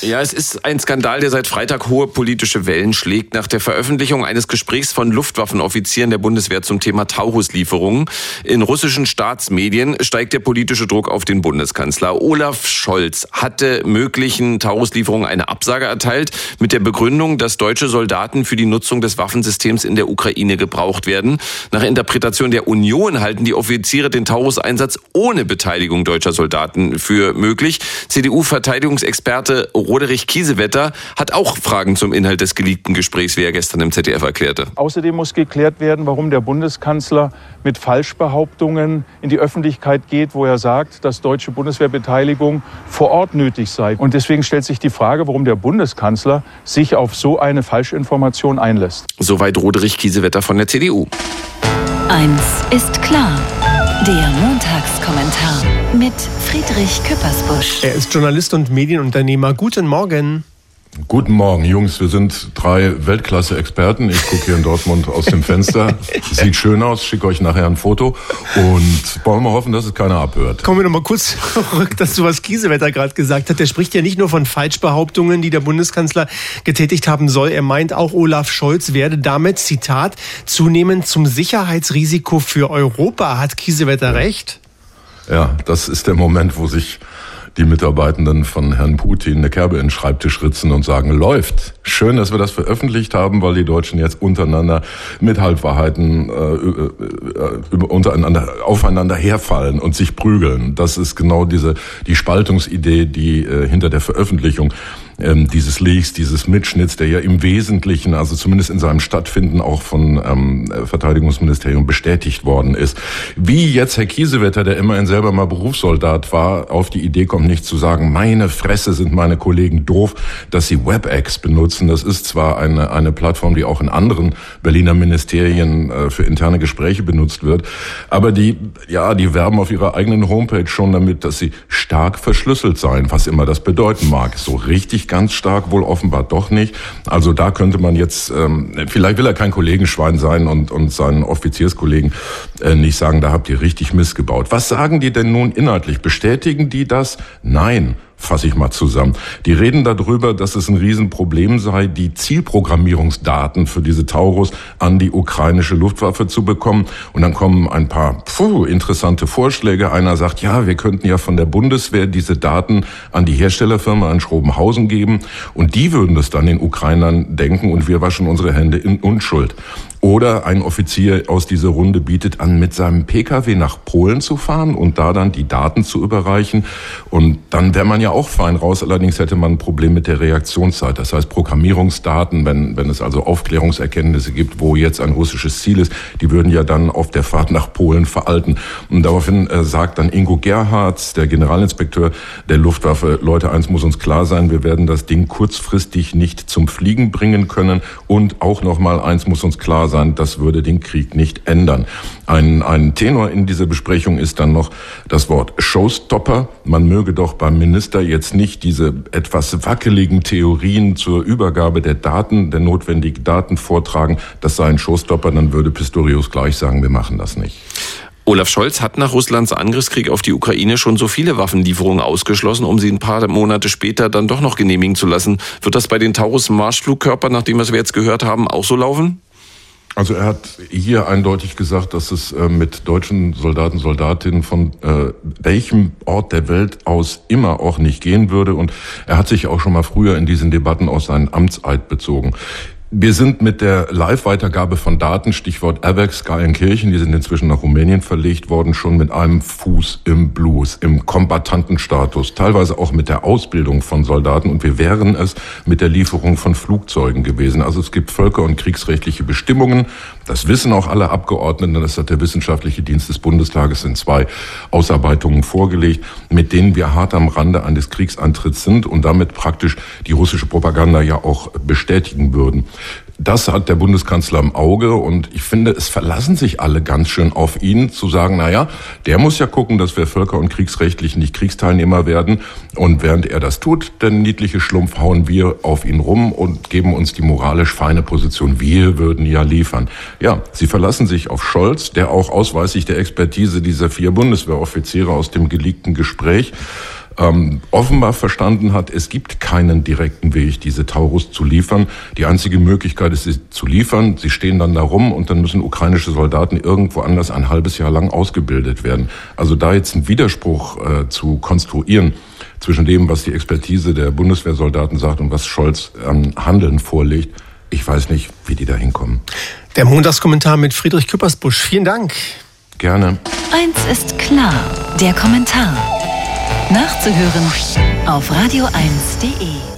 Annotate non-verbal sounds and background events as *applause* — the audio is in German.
Ja, es ist ein Skandal, der seit Freitag hohe politische Wellen schlägt. Nach der Veröffentlichung eines Gesprächs von Luftwaffenoffizieren der Bundeswehr zum Thema Taurus-Lieferungen in russischen Staatsmedien steigt der politische Druck auf den Bundeskanzler. Olaf Scholz hatte möglichen Taurus-Lieferungen eine Absage erteilt mit der Begründung, dass deutsche Soldaten für die Nutzung des Waffensystems in der Ukraine gebraucht werden. Nach Interpretation der Union halten die Offiziere den Taurus-Einsatz ohne Beteiligung deutscher Soldaten für möglich. CDU-Verteidigungsexperte Roderich Kiesewetter hat auch Fragen zum Inhalt des geleakten Gesprächs, wie er gestern im ZDF erklärte. Außerdem muss geklärt werden, warum der Bundeskanzler mit Falschbehauptungen in die Öffentlichkeit geht, wo er sagt, dass deutsche Bundeswehrbeteiligung vor Ort nötig sei. Und deswegen stellt sich die Frage, warum der Bundeskanzler sich auf so eine Falschinformation einlässt. Soweit Roderich Kiesewetter von der CDU. Eins ist klar. Der Montagskommentar mit Friedrich Küppersbusch. Er ist Journalist und Medienunternehmer. Guten Morgen. Guten Morgen, Jungs. Wir sind drei Weltklasse-Experten. Ich gucke hier in Dortmund aus dem Fenster. *laughs* Sieht schön aus. Schicke euch nachher ein Foto. Und wollen wir hoffen, dass es keiner abhört. Kommen wir noch mal kurz *laughs* zurück dazu, was Kiesewetter gerade gesagt hat. Der spricht ja nicht nur von Falschbehauptungen, die der Bundeskanzler getätigt haben soll. Er meint auch, Olaf Scholz werde damit, Zitat, zunehmend zum Sicherheitsrisiko für Europa. Hat Kiesewetter recht? Ja, das ist der Moment, wo sich die Mitarbeitenden von Herrn Putin eine Kerbe in den Schreibtisch ritzen und sagen, läuft. Schön, dass wir das veröffentlicht haben, weil die Deutschen jetzt untereinander mit Halbwahrheiten äh, äh, untereinander aufeinander herfallen und sich prügeln. Das ist genau diese die Spaltungsidee, die äh, hinter der Veröffentlichung ähm, dieses Leaks, dieses Mitschnitts, der ja im Wesentlichen, also zumindest in seinem Stattfinden auch von ähm, Verteidigungsministerium bestätigt worden ist. Wie jetzt Herr Kiesewetter, der immerhin selber mal Berufssoldat war, auf die Idee kommt, nicht zu sagen, meine Fresse sind meine Kollegen doof, dass sie WebEx benutzen. Das ist zwar eine, eine Plattform, die auch in anderen Berliner Ministerien äh, für interne Gespräche benutzt wird, aber die, ja, die werben auf ihrer eigenen Homepage schon damit, dass sie stark verschlüsselt seien, was immer das bedeuten mag. So richtig ganz stark, wohl offenbar doch nicht. Also da könnte man jetzt, ähm, vielleicht will er kein Kollegenschwein sein und, und seinen Offizierskollegen äh, nicht sagen, da habt ihr richtig missgebaut. Was sagen die denn nun inhaltlich? Bestätigen die das? Nein fasse ich mal zusammen. Die reden darüber, dass es ein Riesenproblem sei, die Zielprogrammierungsdaten für diese Taurus an die ukrainische Luftwaffe zu bekommen. Und dann kommen ein paar puh, interessante Vorschläge. Einer sagt, ja, wir könnten ja von der Bundeswehr diese Daten an die Herstellerfirma in Schrobenhausen geben und die würden das dann den Ukrainern denken und wir waschen unsere Hände in Unschuld. Oder ein Offizier aus dieser Runde bietet an, mit seinem Pkw nach Polen zu fahren und da dann die Daten zu überreichen. Und dann wäre man ja auch fein raus. Allerdings hätte man ein Problem mit der Reaktionszeit. Das heißt, Programmierungsdaten, wenn, wenn es also Aufklärungserkenntnisse gibt, wo jetzt ein russisches Ziel ist, die würden ja dann auf der Fahrt nach Polen veralten. Und daraufhin äh, sagt dann Ingo Gerhards, der Generalinspekteur der Luftwaffe, Leute, eins muss uns klar sein, wir werden das Ding kurzfristig nicht zum Fliegen bringen können. Und auch nochmal eins muss uns klar sein, das würde den Krieg nicht ändern. Ein, ein Tenor in dieser Besprechung ist dann noch das Wort Showstopper. Man möge doch beim Minister jetzt nicht diese etwas wackeligen Theorien zur Übergabe der Daten, der notwendigen Daten vortragen. Das sei ein Showstopper, dann würde Pistorius gleich sagen, wir machen das nicht. Olaf Scholz hat nach Russlands Angriffskrieg auf die Ukraine schon so viele Waffenlieferungen ausgeschlossen, um sie ein paar Monate später dann doch noch genehmigen zu lassen. Wird das bei den Taurus-Marschflugkörpern, nachdem was wir jetzt gehört haben, auch so laufen? Also er hat hier eindeutig gesagt, dass es äh, mit deutschen Soldaten, Soldatinnen von äh, welchem Ort der Welt aus immer auch nicht gehen würde. Und er hat sich auch schon mal früher in diesen Debatten aus seinen Amtseid bezogen. Wir sind mit der Live-Weitergabe von Daten, Stichwort AVEX, Geilenkirchen, die sind inzwischen nach Rumänien verlegt worden, schon mit einem Fuß im Blues, im Kombatantenstatus, teilweise auch mit der Ausbildung von Soldaten und wir wären es mit der Lieferung von Flugzeugen gewesen. Also es gibt völker- und kriegsrechtliche Bestimmungen. Das wissen auch alle Abgeordneten, das hat der Wissenschaftliche Dienst des Bundestages in zwei Ausarbeitungen vorgelegt, mit denen wir hart am Rande eines Kriegsantritts sind und damit praktisch die russische Propaganda ja auch bestätigen würden. Das hat der Bundeskanzler im Auge und ich finde, es verlassen sich alle ganz schön auf ihn, zu sagen, na ja, der muss ja gucken, dass wir völker- und kriegsrechtlich nicht Kriegsteilnehmer werden und während er das tut, der niedliche Schlumpf, hauen wir auf ihn rum und geben uns die moralisch feine Position, wir würden ja liefern. Ja, sie verlassen sich auf Scholz, der auch ausweislich der Expertise dieser vier Bundeswehroffiziere aus dem geleakten Gespräch ähm, offenbar verstanden hat, es gibt keinen direkten Weg, diese Taurus zu liefern. Die einzige Möglichkeit ist, sie zu liefern. Sie stehen dann da rum und dann müssen ukrainische Soldaten irgendwo anders ein halbes Jahr lang ausgebildet werden. Also da jetzt einen Widerspruch äh, zu konstruieren zwischen dem, was die Expertise der Bundeswehrsoldaten sagt und was Scholz an Handeln vorlegt, ich weiß nicht, wie die da hinkommen. Der Montagskommentar mit Friedrich Küppersbusch. Vielen Dank. Gerne. Eins ist klar, der Kommentar. Nachzuhören auf radio1.de.